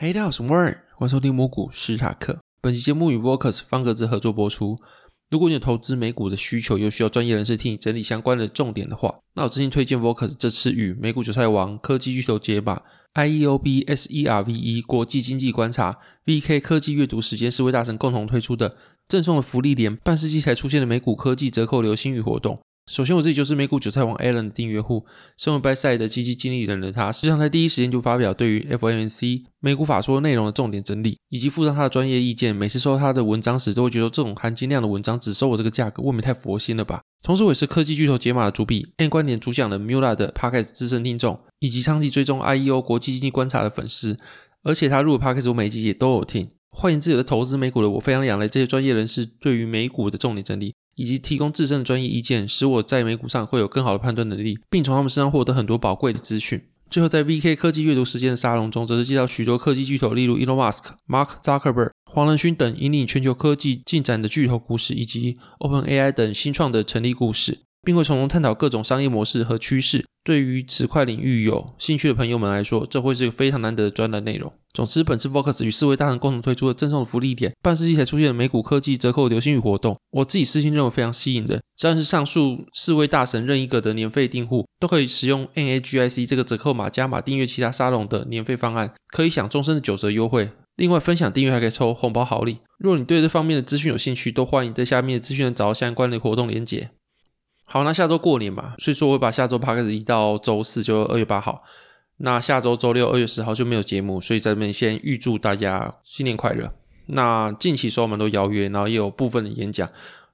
Hey，大家好，我是 Warren，欢迎收听美股史塔克。本期节目与 Vocus 方格子合作播出。如果你有投资美股的需求，又需要专业人士替你整理相关的重点的话，那我真心推荐 Vocus 这次与美股韭菜王科技巨头解码 IEOB SERVE 国际经济观察 VK 科技阅读时间四位大神共同推出的赠送的福利连半世纪才出现的美股科技折扣流星雨活动。首先，我自己就是美股韭菜王 Alan 的订阅户，身为 b y s i d e 的基金经理人的他，实际上在第一时间就发表对于 FOMC 美股法说内容的重点整理，以及附上他的专业意见。每次收到他的文章时，都会觉得这种含金量的文章只收我这个价格，未免太佛心了吧？同时，我也是科技巨头解码的主笔，N 观点主讲的 Mula 的 Podcast 资深听众，以及长期追踪 IEO 国际经济观察的粉丝。而且他录的 Podcast 我每一集也都有听。欢迎自己的投资美股的我，非常仰赖这些专业人士对于美股的重点整理。以及提供自身的专业意见，使我在美股上会有更好的判断能力，并从他们身上获得很多宝贵的资讯。最后，在 VK 科技阅读时间的沙龙中，则是介绍许多科技巨头，例如 Elon Musk、Mark Zuckerberg、黄仁勋等引领全球科技进展的巨头故事，以及 OpenAI 等新创的成立故事。并会从中探讨各种商业模式和趋势。对于此块领域有兴趣的朋友们来说，这会是一个非常难得的专栏内容。总之，本次 Vocus 与四位大神共同推出的赠送的福利点，半世纪才出现的美股科技折扣流星雨活动，我自己私心认为非常吸引人。只要是上述四位大神任一个的年费订户，都可以使用 NAGIC 这个折扣码加码订阅其他沙龙的年费方案，可以享终身的九折优惠。另外，分享订阅还可以抽红包好礼。如果你对这方面的资讯有兴趣，都欢迎在下面的资讯找到相关的活动链接。好，那下周过年嘛，所以说我会把下周 p 开始移到周四，就二月八号。那下周周六二月十号就没有节目，所以在这边先预祝大家新年快乐。那近期收蛮多邀约，然后也有部分的演讲。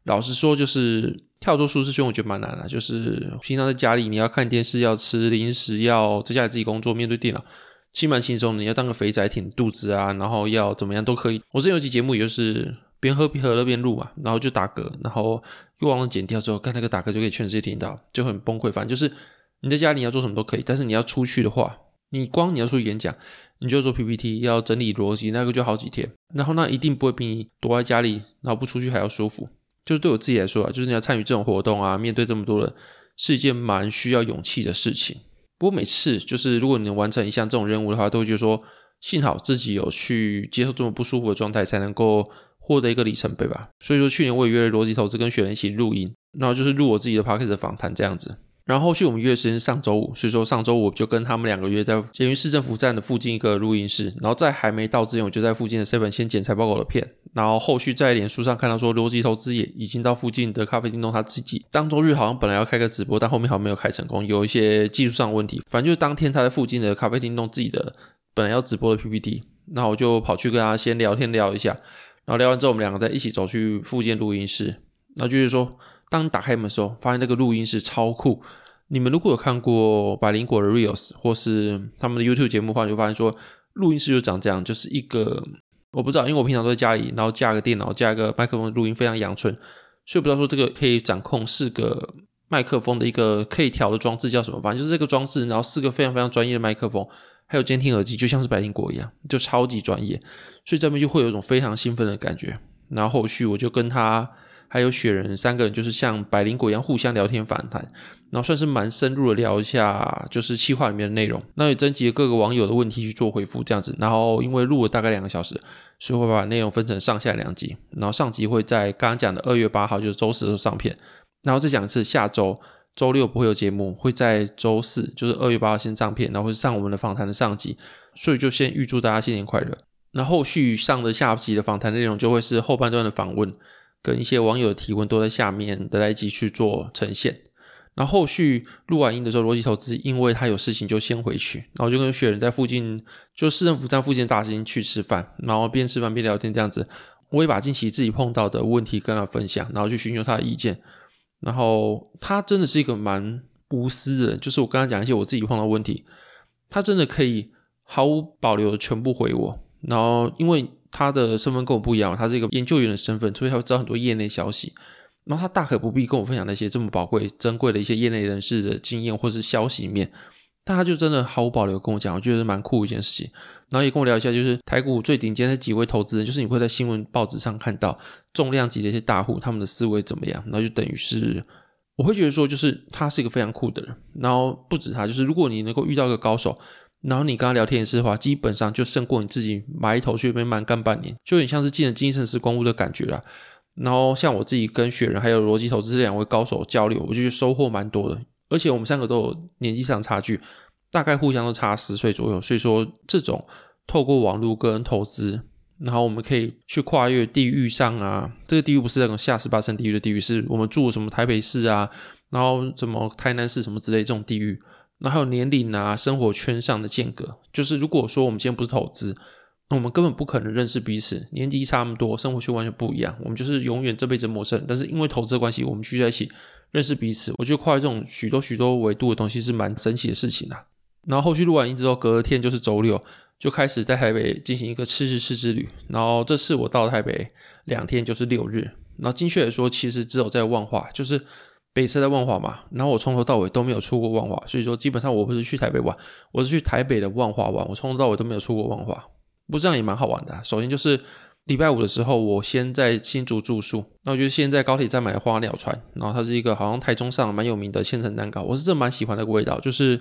老实说，就是跳出舒适圈，我觉得蛮难的。就是平常在家里，你要看电视，要吃零食，要在家里自己工作，面对电脑，其实蛮轻松的。你要当个肥仔挺肚子啊，然后要怎么样都可以。我之前有期节目，也就是。边喝边喝那边录嘛，然后就打嗝，然后又忘了剪掉之后，看那个打嗝就可以全世界听到，就很崩溃。反正就是你在家里要做什么都可以，但是你要出去的话，你光你要出去演讲，你就做 PPT，要整理逻辑，那个就好几天。然后那一定不会比你躲在家里然后不出去还要舒服。就是对我自己来说啊，就是你要参与这种活动啊，面对这么多人，是一件蛮需要勇气的事情。不过每次就是如果你能完成一项这种任务的话，都会觉得说，幸好自己有去接受这么不舒服的状态，才能够。获得一个里程碑吧，所以说去年我也约了逻辑投资跟雪人一起录音，然后就是录我自己的 podcast 的访谈这样子。然后后续我们约的时间上周五，所以说上周五我就跟他们两个约在捷运市政府站的附近一个录音室，然后在还没到之前，我就在附近的 seven 先剪财报狗的片，然后后续在脸书上看到说逻辑投资也已经到附近的咖啡厅弄他自己当周日好像本来要开个直播，但后面好像没有开成功，有一些技术上的问题，反正就是当天他在附近的咖啡厅弄自己的本来要直播的 PPT，那我就跑去跟他先聊天聊一下。然后聊完之后，我们两个再一起走去附近录音室。然后就是说，当你打开门的时候，发现那个录音室超酷。你们如果有看过百灵果的 Reels 或是他们的 YouTube 节目的话，就发现说，录音室就长这样，就是一个我不知道，因为我平常都在家里，然后架个电脑，架一个麦克风录音，非常阳春，所以不知道说这个可以掌控四个麦克风的一个可以调的装置叫什么，反正就是这个装置，然后四个非常非常专业的麦克风。还有监听耳机，就像是百灵果一样，就超级专业，所以这边就会有一种非常兴奋的感觉。然后后续我就跟他还有雪人三个人，就是像百灵果一样互相聊天访谈，然后算是蛮深入的聊一下，就是企划里面的内容。那也征集了各个网友的问题去做回复，这样子。然后因为录了大概两个小时，所以会把内容分成上下两集。然后上集会在刚刚讲的二月八号，就是周四的时候上片，然后再讲一次下周。周六不会有节目，会在周四，就是二月八号先上片，然后会上我们的访谈的上集，所以就先预祝大家新年快乐。那后续上的下集的访谈内容就会是后半段的访问，跟一些网友的提问都在下面的来一起去做呈现。然后后续录完音的时候，逻辑投资因为他有事情就先回去，然后就跟雪人在附近，就市政府站附近的大厅去吃饭，然后边吃饭边聊天这样子。我也把近期自己碰到的问题跟他分享，然后去寻求他的意见。然后他真的是一个蛮无私的，就是我跟他讲一些我自己碰到问题，他真的可以毫无保留的全部回我。然后因为他的身份跟我不一样，他是一个研究员的身份，所以他会知道很多业内消息。然后他大可不必跟我分享那些这么宝贵、珍贵的一些业内人士的经验或是消息面。但他就真的毫无保留跟我讲，我觉得蛮酷一件事情。然后也跟我聊一下，就是台股最顶尖的几位投资人，就是你会在新闻报纸上看到重量级的一些大户，他们的思维怎么样？然后就等于是，我会觉得说，就是他是一个非常酷的人。然后不止他，就是如果你能够遇到一个高手，然后你跟他聊天也是的话，基本上就胜过你自己埋头去那边蛮干半年，就有点像是进了精神时光屋的感觉啦。然后像我自己跟雪人还有逻辑投资这两位高手交流，我就觉得收获蛮多的。而且我们三个都有年纪上差距，大概互相都差十岁左右，所以说这种透过网络跟投资，然后我们可以去跨越地域上啊，这个地域不是那种下十八层地狱的地狱，是我们住什么台北市啊，然后什么台南市什么之类这种地域。然后还有年龄啊，生活圈上的间隔，就是如果说我们今天不是投资，那我们根本不可能认识彼此，年纪差那么多，生活圈完全不一样，我们就是永远这辈子陌生。但是因为投资的关系，我们聚在一起认识彼此，我觉得跨越这种许多许多维度的东西是蛮神奇的事情啊。然后后续录完音之后，隔天就是周六，就开始在台北进行一个吃日式之旅。然后这次我到台北两天，就是六日。然后精确来说，其实只有在万华，就是。北车在万华嘛，然后我从头到尾都没有出过万华，所以说基本上我不是去台北玩，我是去台北的万华玩，我从头到尾都没有出过万华，不这样也蛮好玩的。首先就是礼拜五的时候，我先在新竹住宿，那我就先在高铁站买花鸟船，然后它是一个好像台中上蛮有名的千层蛋糕，我是真蛮喜欢那个味道，就是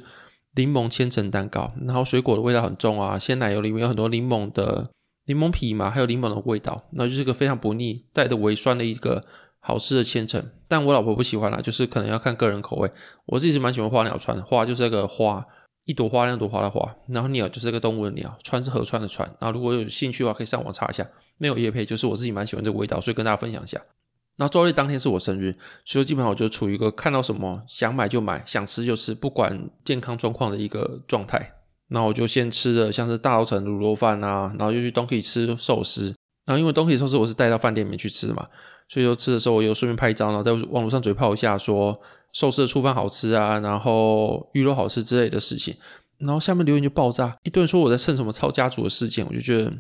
柠檬千层蛋糕，然后水果的味道很重啊，鲜奶油里面有很多柠檬的柠檬皮嘛，还有柠檬的味道，那就是一个非常不腻，带着微酸的一个。好吃的千层，但我老婆不喜欢啦，就是可能要看个人口味。我自己是蛮喜欢花鸟船的，花就是那个花，一朵花两朵花的花，然后鸟就是这个动物的鸟，川是河川的川。然后如果有兴趣的话，可以上网查一下，没有叶配，就是我自己蛮喜欢这个味道，所以跟大家分享一下。然后周日当天是我生日，所以基本上我就处于一个看到什么想买就买，想吃就吃，不管健康状况的一个状态。然后我就先吃了像是大稻埕卤肉饭啊，然后就去东 o 吃寿司。然后因为东 o 寿司我是带到饭店里面去吃嘛。所以说吃的时候，我又顺便拍一张，然后在网络上嘴炮一下，说寿司的粗饭好吃啊，然后鱼肉好吃之类的事情，然后下面留言就爆炸，一顿说我在蹭什么超家族的事件，我就觉得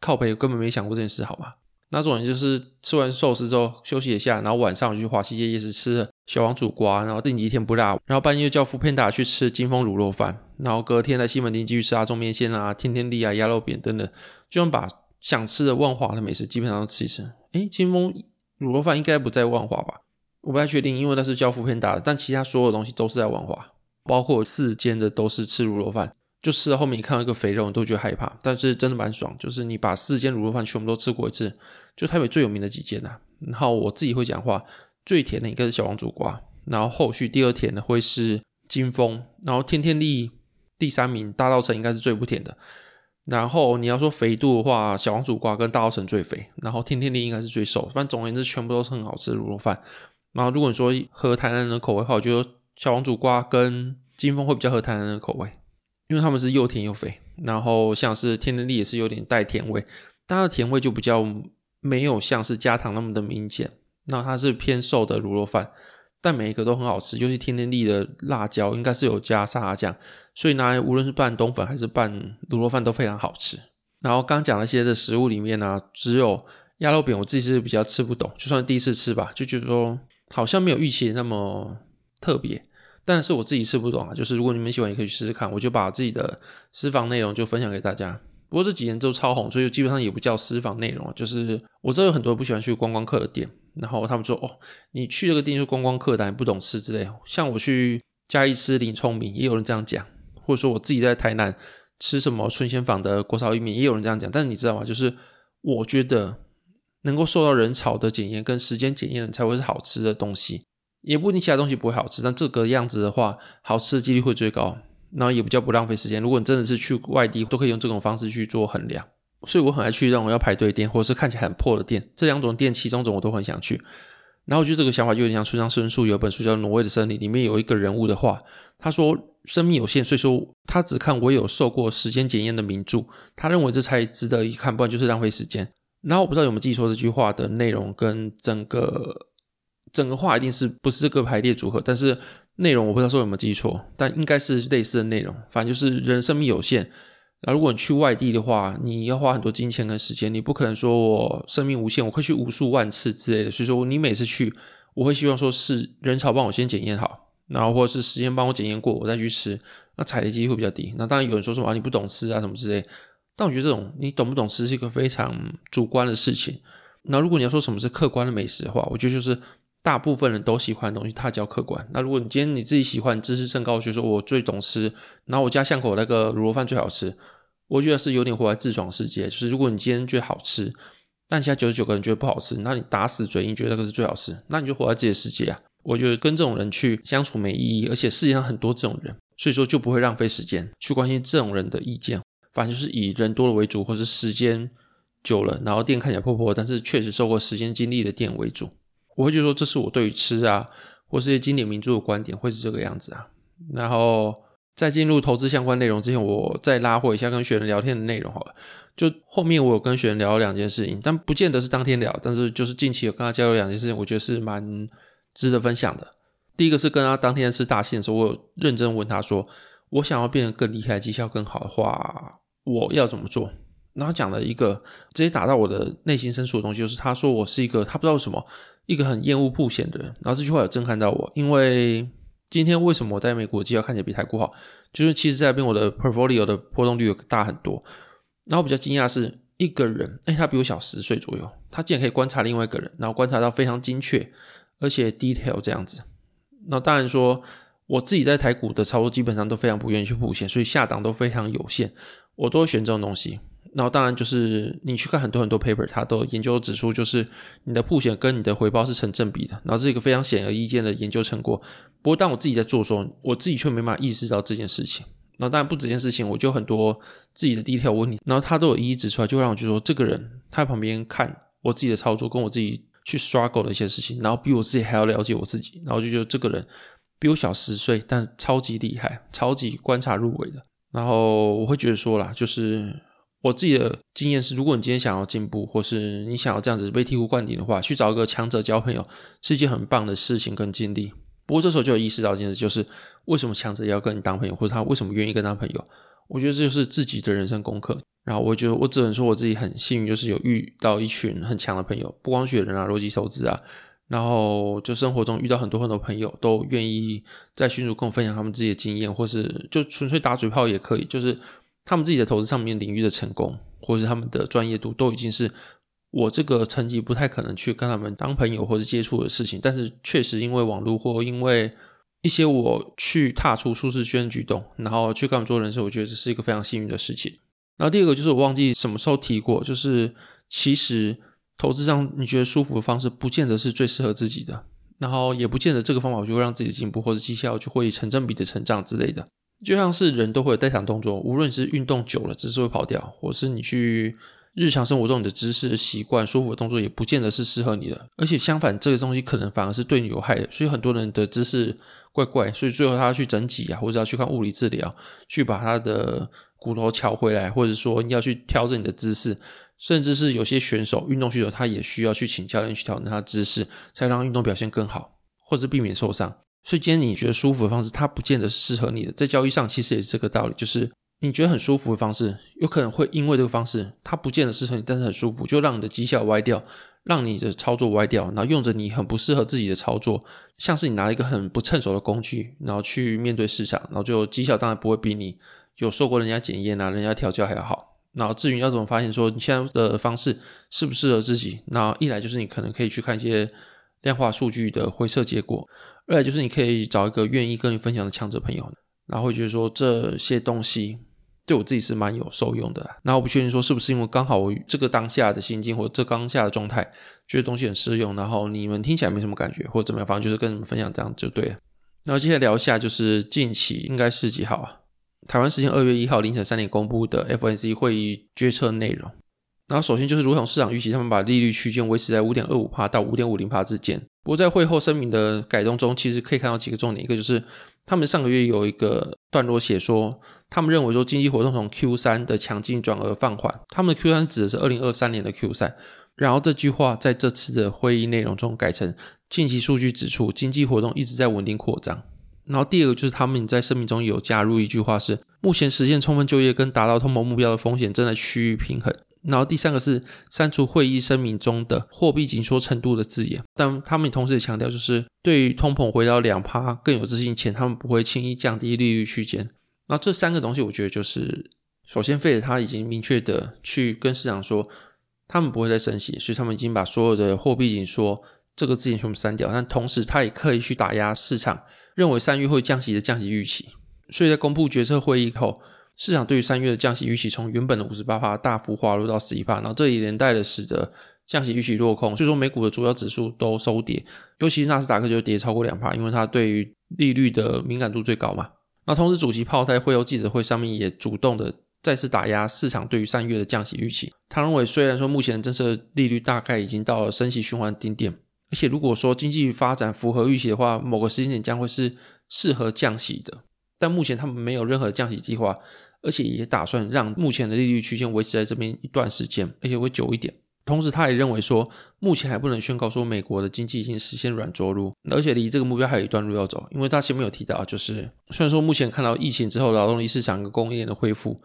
靠北，根本没想过这件事，好吗？那种人就是吃完寿司之后休息一下，然后晚上就去华西街夜市吃了小王煮瓜，然后定几天不辣，然后半夜叫 foodpanda 去吃金峰卤肉饭，然后隔天在西门町继续吃阿中面线啊、天天利啊、鸭肉饼等等，就能把想吃的万华的美食基本上都吃一吃。诶，金峰。卤肉饭应该不在万华吧？我不太确定，因为那是叫 foodpanda 的，但其他所有东西都是在万华，包括四间的都是吃卤肉饭。就吃到后面，你看到一个肥肉，你都觉得害怕，但是真的蛮爽。就是你把四间卤肉饭全部都吃过一次，就台北最有名的几间呐、啊。然后我自己会讲话，最甜的应该是小王煮瓜，然后后续第二甜的会是金峰，然后天天利第三名，大稻埕应该是最不甜的。然后你要说肥度的话，小王煮瓜跟大稻埕最肥，然后天天利应该是最瘦。反正总而言之，全部都是很好吃的卤肉饭。然后如果你说合台南人的口味的话，我觉得小王煮瓜跟金峰会比较合台南人的口味，因为他们是又甜又肥。然后像是天天利也是有点带甜味，但它的甜味就比较没有像是加糖那么的明显。那它是偏瘦的卤肉饭。但每一个都很好吃，尤其天天利的辣椒应该是有加沙拉酱，所以拿来无论是拌冬粉还是拌卤肉饭都非常好吃。然后刚讲那些的食物里面呢、只有鸭肉饼我自己是比较吃不懂，就算第一次吃吧，就觉得说好像没有预期那么特别。但是我自己吃不懂啊，就是如果你们喜欢也可以试试看，我就把自己的私房内容就分享给大家。不过这几年都超红，所以基本上也不叫私房内容，就是我知道有很多不喜欢去观光客的店，然后他们说哦，你去这个店是观光客，但你不懂吃之类。像我去嘉义吃林聪明，也有人这样讲，或者说我自己在台南吃什么春仙坊的国潮意面，也有人这样讲。但是你知道吗？就是我觉得能够受到人潮的检验跟时间检验的才会是好吃的东西，也不一定其他东西不会好吃，但这个样子的话，好吃的几率会最高。然后也比较不浪费时间。如果你真的是去外地，都可以用这种方式去做衡量。所以我很爱去让我要排队店，或者是看起来很破的店。这两种店，其中一种我都很想去。然后就这个想法就有点像村上春树有一本书叫《挪威的森林》，里面有一个人物的话，他说：“生命有限，所以说他只看我有受过时间检验的名著，他认为这才值得一看，不然就是浪费时间。”然后我不知道有没有记错这句话的内容跟整个整个话一定是不是这个排列组合，但是。内容我不知道说有没有记错，但应该是类似的内容。反正就是人生命有限，然后如果你去外地的话，你要花很多金钱跟时间，你不可能说我生命无限，我可以去无数万次之类的。所以说你每次去，我会希望说是人潮帮我先检验好，然后或者是时间帮我检验过，我再去吃，那踩的机会会比较低。那当然有人说什么啊，你不懂吃啊什么之类，但我觉得这种你懂不懂吃是一个非常主观的事情。那如果你要说什么是客观的美食的话，我觉得就是。大部分人都喜欢的东西，它叫客观。那如果你今天你自己喜欢，知识甚高，觉得说我最懂吃，然后我家巷口那个卤肉饭最好吃，我觉得是有点活在自爽世界。就是如果你今天觉得好吃，但其他九十九个人觉得不好吃，那你打死嘴硬觉得那个是最好吃，那你就活在自己的世界啊。我觉得跟这种人去相处没意义，而且世界上很多这种人，所以说就不会浪费时间去关心这种人的意见。反正就是以人多了为主，或是时间久了，然后店看起来破破，但是确实受过时间经历的店为主。我会觉得说，这是我对于吃啊，或是些经典名著的观点，会是这个样子啊。然后在进入投资相关内容之前，我再拉回一下跟学员聊天的内容好了。就后面我有跟学员聊了两件事情，但不见得是当天聊，但是就是近期有跟他交流两件事情，我觉得是蛮值得分享的。第一个是跟他当天吃大庆的时候，我有认真问他说，我想要变得更厉害，绩效更好的话，我要怎么做？然后讲了一个直接打到我的内心深处的东西，就是他说我是一个他不知道什么一个很厌恶曝险的人。然后这句话有震撼到我，因为今天为什么我在美国绩效看起来比台股好？就是其实在那边我的 portfolio 的波动率大很多。然后比较惊讶是一个人，哎，他比我小十岁左右，他竟然可以观察另外一个人，然后观察到非常精确而且 detail 这样子。那当然说我自己在台股的操作基本上都非常不愿意去曝险，所以下档都非常有限，我都会选这种东西。然后当然就是你去看很多很多 paper，它都研究指出，就是你的曝险跟你的回报是成正比的。然后这是一个非常显而易见的研究成果。不过当我自己在做的时候，我自己却没办法意识到这件事情。然后当然不止这件事情，我就很多自己的 detail 问题，然后他都有一一指出来，就让我觉得说这个人他旁边看我自己的操作，跟我自己去 struggle 的一些事情，然后比我自己还要了解我自己，然后就觉得这个人比我小十岁，但超级厉害，超级观察入微的。然后我会觉得说啦，就是。我自己的经验是，如果你今天想要进步，或是你想要这样子被醍醐灌顶的话，去找一个强者交朋友是一件很棒的事情跟经历。不过这时候就有意识到一件事，就是为什么强者要跟你当朋友，或者他为什么愿意跟他朋友？我觉得这就是自己的人生功课。然后我觉得我只能说我自己很幸运，就是有遇到一群很强的朋友，不光雪人啊、逻辑投资啊，然后就生活中遇到很多很多朋友都愿意在群组跟我分享他们自己的经验，或是就纯粹打嘴炮也可以，就是。他们自己的投资上面领域的成功，或是他们的专业度，都已经是我这个层级不太可能去跟他们当朋友或者接触的事情。但是确实因为网络或因为一些我去踏出舒适圈举动，然后去跟他们做人事，我觉得这是一个非常幸运的事情。然后第二个就是我忘记什么时候提过，就是其实投资上你觉得舒服的方式，不见得是最适合自己的，然后也不见得这个方法就会让自己进步或者绩效就会成正比的成长之类的。就像是人都会有代偿动作，无论是运动久了姿势会跑掉，或是你去日常生活中你的姿势习惯舒服的动作，也不见得是适合你的。而且相反，这个东西可能反而是对你有害的。所以很多人的姿势怪怪，所以最后他要去整脊啊，或者要去看物理治疗，去把他的骨头乔回来，或者说你要去调整你的姿势，甚至是有些选手运动需求，他也需要去请教练去调整他的姿势，才让运动表现更好，或者避免受伤。所以今天你觉得舒服的方式，它不见得是适合你的。在交易上，其实也是这个道理，就是你觉得很舒服的方式，有可能会因为这个方式，它不见得适合你，但是很舒服，就让你的绩效歪掉，让你的操作歪掉，然后用着你很不适合自己的操作，像是你拿一个很不趁手的工具，然后去面对市场，然后就绩效当然不会比你有受过人家检验啊、人家调教还要好。然后至于要怎么发现说你现在的方式适不适合自己，那一来就是你可能可以去看一些。量化数据的回测结果，二来就是你可以找一个愿意跟你分享的强者朋友，然后会觉得说这些东西对我自己是蛮有受用的。然后我不确定说是不是因为刚好我这个当下的心境或者这当下的状态，觉得东西很适用，然后你们听起来没什么感觉或者怎么样，反正就是跟你们分享这样就对了。然后接下来聊一下，就是近期应该是几号啊？台湾时间二月一号凌晨三点公布的 FOMC 会议决策内容。然后首先就是如同市场预期，他们把利率区间维持在五点二五帕到五点五零帕之间。不过在会后声明的改动中，其实可以看到几个重点，一个就是他们上个月有一个段落写说，他们认为说经济活动从 Q 三的强劲转而放缓。他们的 Q 三指的是二零二三年的 Q 三。然后这句话在这次的会议内容中改成近期数据指出经济活动一直在稳定扩张。然后第二个就是他们在声明中有加入一句话是，目前实现充分就业跟达到通膨目标的风险正在趋于平衡。然后第三个是删除会议声明中的货币紧缩程度的字眼，但他们同时也强调，就是对于通膨回到两趴更有自信前，他们不会轻易降低利率区间。那这三个东西，我觉得就是首先费德他已经明确的去跟市场说，他们不会再升息，所以他们已经把所有的货币紧缩这个字眼全部删掉，但同时他也刻意去打压市场认为三月会降息的降息预期，所以在公布决策会议后，市场对于三月的降息预期从原本的五十八帕大幅滑落到十一帕，然后这也连带的使得降息预期落空，所以说美股的主要指数都收跌，尤其是纳斯达克就跌超过两帕，因为它对于利率的敏感度最高嘛。那同时，主席鲍在会后记者会上面也主动的再次打压市场对于三月的降息预期。他认为，虽然说目前的政策利率大概已经到了升息循环顶点，而且如果说经济发展符合预期的话，某个时间点将会是适合降息的。但目前他们没有任何降息计划，而且也打算让目前的利率区间维持在这边一段时间，而且会久一点。同时，他也认为说，目前还不能宣告说美国的经济已经实现软着陆，而且离这个目标还有一段路要走。因为他前面有提到，就是虽然说目前看到疫情之后劳动力市场跟供应链的恢复，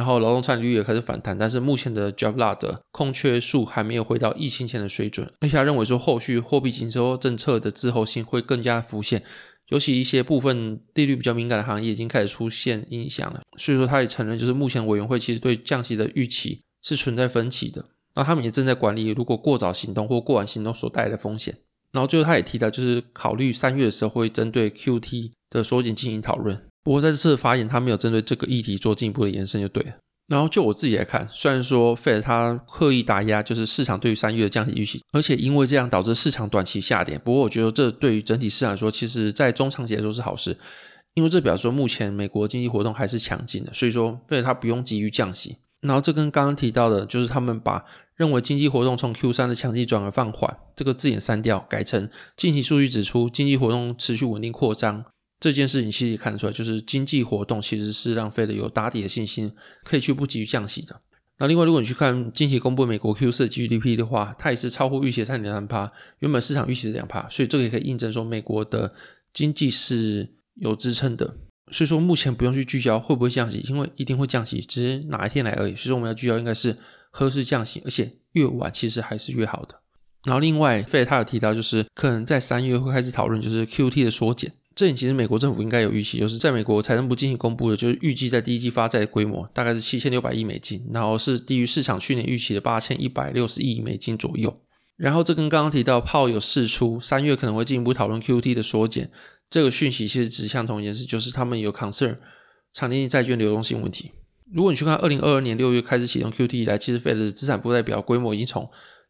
然后劳动参与率也开始反弹，但是目前的 job lot 的空缺数还没有回到疫情前的水准。而且他认为说，后续货币紧缩政策的滞后性会更加浮现，尤其一些部分利率比较敏感的行业已经开始出现影响了。所以说，他也承认，就是目前委员会其实对降息的预期是存在分歧的。那他们也正在管理，如果过早行动或过晚行动所带来的风险。然后最后他也提到，就是考虑三月的时候会针对 QT 的缩减进行讨论。不过在这次的发言，他没有针对这个议题做进一步的延伸，就对了。然后就我自己来看，虽然说 Fed 他刻意打压，就是市场对于三月的降息预期，而且因为这样导致市场短期下跌。不过我觉得这对于整体市场来说，其实在中长期来说是好事，因为这表示说目前美国经济活动还是强劲的，所以说 Fed 他不用急于降息。然后这跟刚刚提到的，就是他们把认为经济活动从 Q3 的强劲转而放缓这个字眼删掉，改成近期数据指出经济活动持续稳定扩张。这件事情其实也看得出来，就是经济活动其实是让 Fed 有打底的信心，可以去不急于降息的。那另外，如果你去看近期公布美国 Q4 GDP 的话，它也是超乎预期的三点三趴，原本市场预期是两趴，所以这个也可以印证说美国的经济是有支撑的。所以说目前不用去聚焦会不会降息，因为一定会降息，只是哪一天来而已。所以说我们要聚焦应该是何时降息，而且越晚其实还是越好的。然后另外，Fed 他有提到，就是可能在三月会开始讨论，就是 QT 的缩减。这点其实美国政府应该有预期，就是在美国财政部进行公布的，就是预计在第一季发债的规模大概是七千六百亿美金，然后是低于市场去年预期的八千一百六十亿美金左右。然后这跟刚刚提到炮有释出三月可能会进一步讨论 QT 的缩减。这个讯息其实指向同一件事，就是他们有 concern 长天期债券流动性问题。如果你去看二零二二年六月开始启动 QT 以来，其实 Fed 的资产负债表规模已经从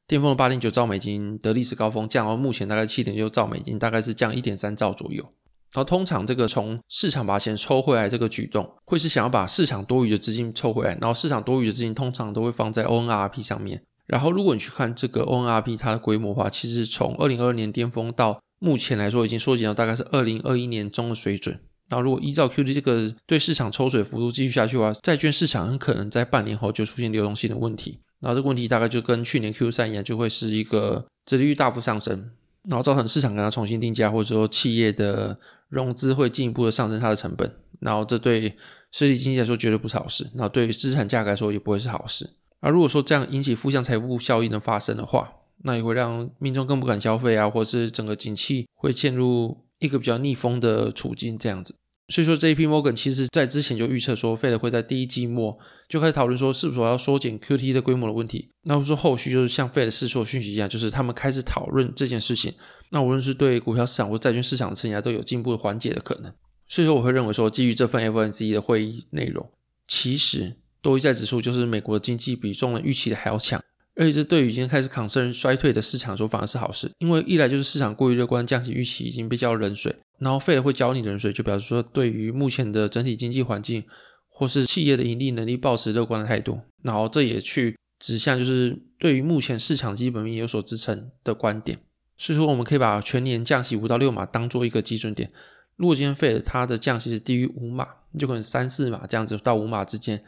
巅峰的八点九兆美金的历史高峰降到目前大概七点六兆美金，大概是降一点三兆左右。然后通常这个从市场把钱抽回来这个举动，会是想要把市场多余的资金抽回来，然后市场多余的资金通常都会放在 ONRP 上面。然后如果你去看这个 ONRP 它的规模的话，其实从二零二二年巅峰到目前来说，已经缩减到大概是二零二一年中的水准。那如果依照 QD 这个对市场抽水幅度继续下去的话，债券市场很可能在半年后就出现流动性的问题。然后这个问题大概就跟去年 Q3 一样，就会是一个殖利率大幅上升，然后造成市场跟它重新定价，或者说企业的融资会进一步的上升它的成本。然后这对实体经济来说绝对不是好事，那对于资产价格来说也不会是好事。而如果说这样引起负向财富效应的发生的话，那也会让民众更不敢消费啊，或是整个景气会陷入一个比较逆风的处境这样子。所以说，JP Morgan 其实在之前就预测说，Fed 会在第一季末就开始讨论说，是不是要缩减 QT 的规模的问题。那说后续就是像 Fed 释出的讯息一样，就是他们开始讨论这件事情。那无论是对股票市场或债券市场的承压都有进一步缓解的可能。所以说，我会认为说，基于这份 FOMC 的会议内容，其实都一再指出，就是美国的经济比众人预期的还要强。而且这对于已经开始 concern 衰退的市场说反而是好事，因为一来就是市场过于乐观，降息预期已经被浇冷水，然后 Fed 会浇你冷水，就表示说对于目前的整体经济环境或是企业的盈利能力抱持乐观的态度，然后这也去指向就是对于目前市场基本面有所支撑的观点，所以说我们可以把全年降息五到六码当做一个基准点，如果今天 Fed 它的降息是低于五码，就可能三四码这样子到五码之间。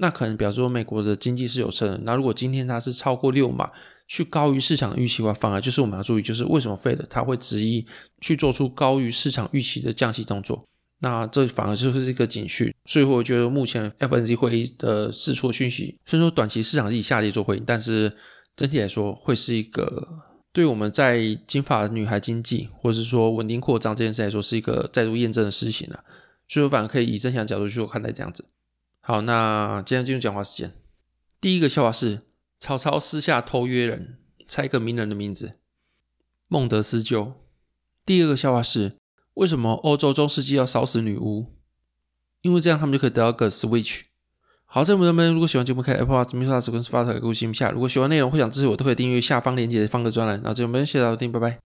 那可能表示说美国的经济是有撑的。那如果今天它是超过六码，去高于市场预期的话，反而就是我们要注意，就是为什么 Fed 它会执意去做出高于市场预期的降息动作？那这反而就是一个警讯。所以我觉得目前 FNC 会议的试错讯息，虽然说短期市场是以下跌做回应，但是整体来说会是一个对我们在金发女孩经济或者是说稳定扩张这件事来说是一个再度验证的事情了。所以我反而可以以正向角度去看待这样子。好，那接下来进入讲话时间。第一个笑话是曹操私下偷约人，猜一个名人的名字。孟德斯鸠。第二个笑话是，为什么欧洲中世纪要烧死女巫？因为这样他们就可以得到个 Switch。好，这我们这边，如果喜欢节目，可以 Apple Watch、Mixer 跟 Spotify 给五星评价。如果喜欢内容或想支持我，都可以订阅下方链接的方格专栏。然后这边谢谢大家收听，拜拜。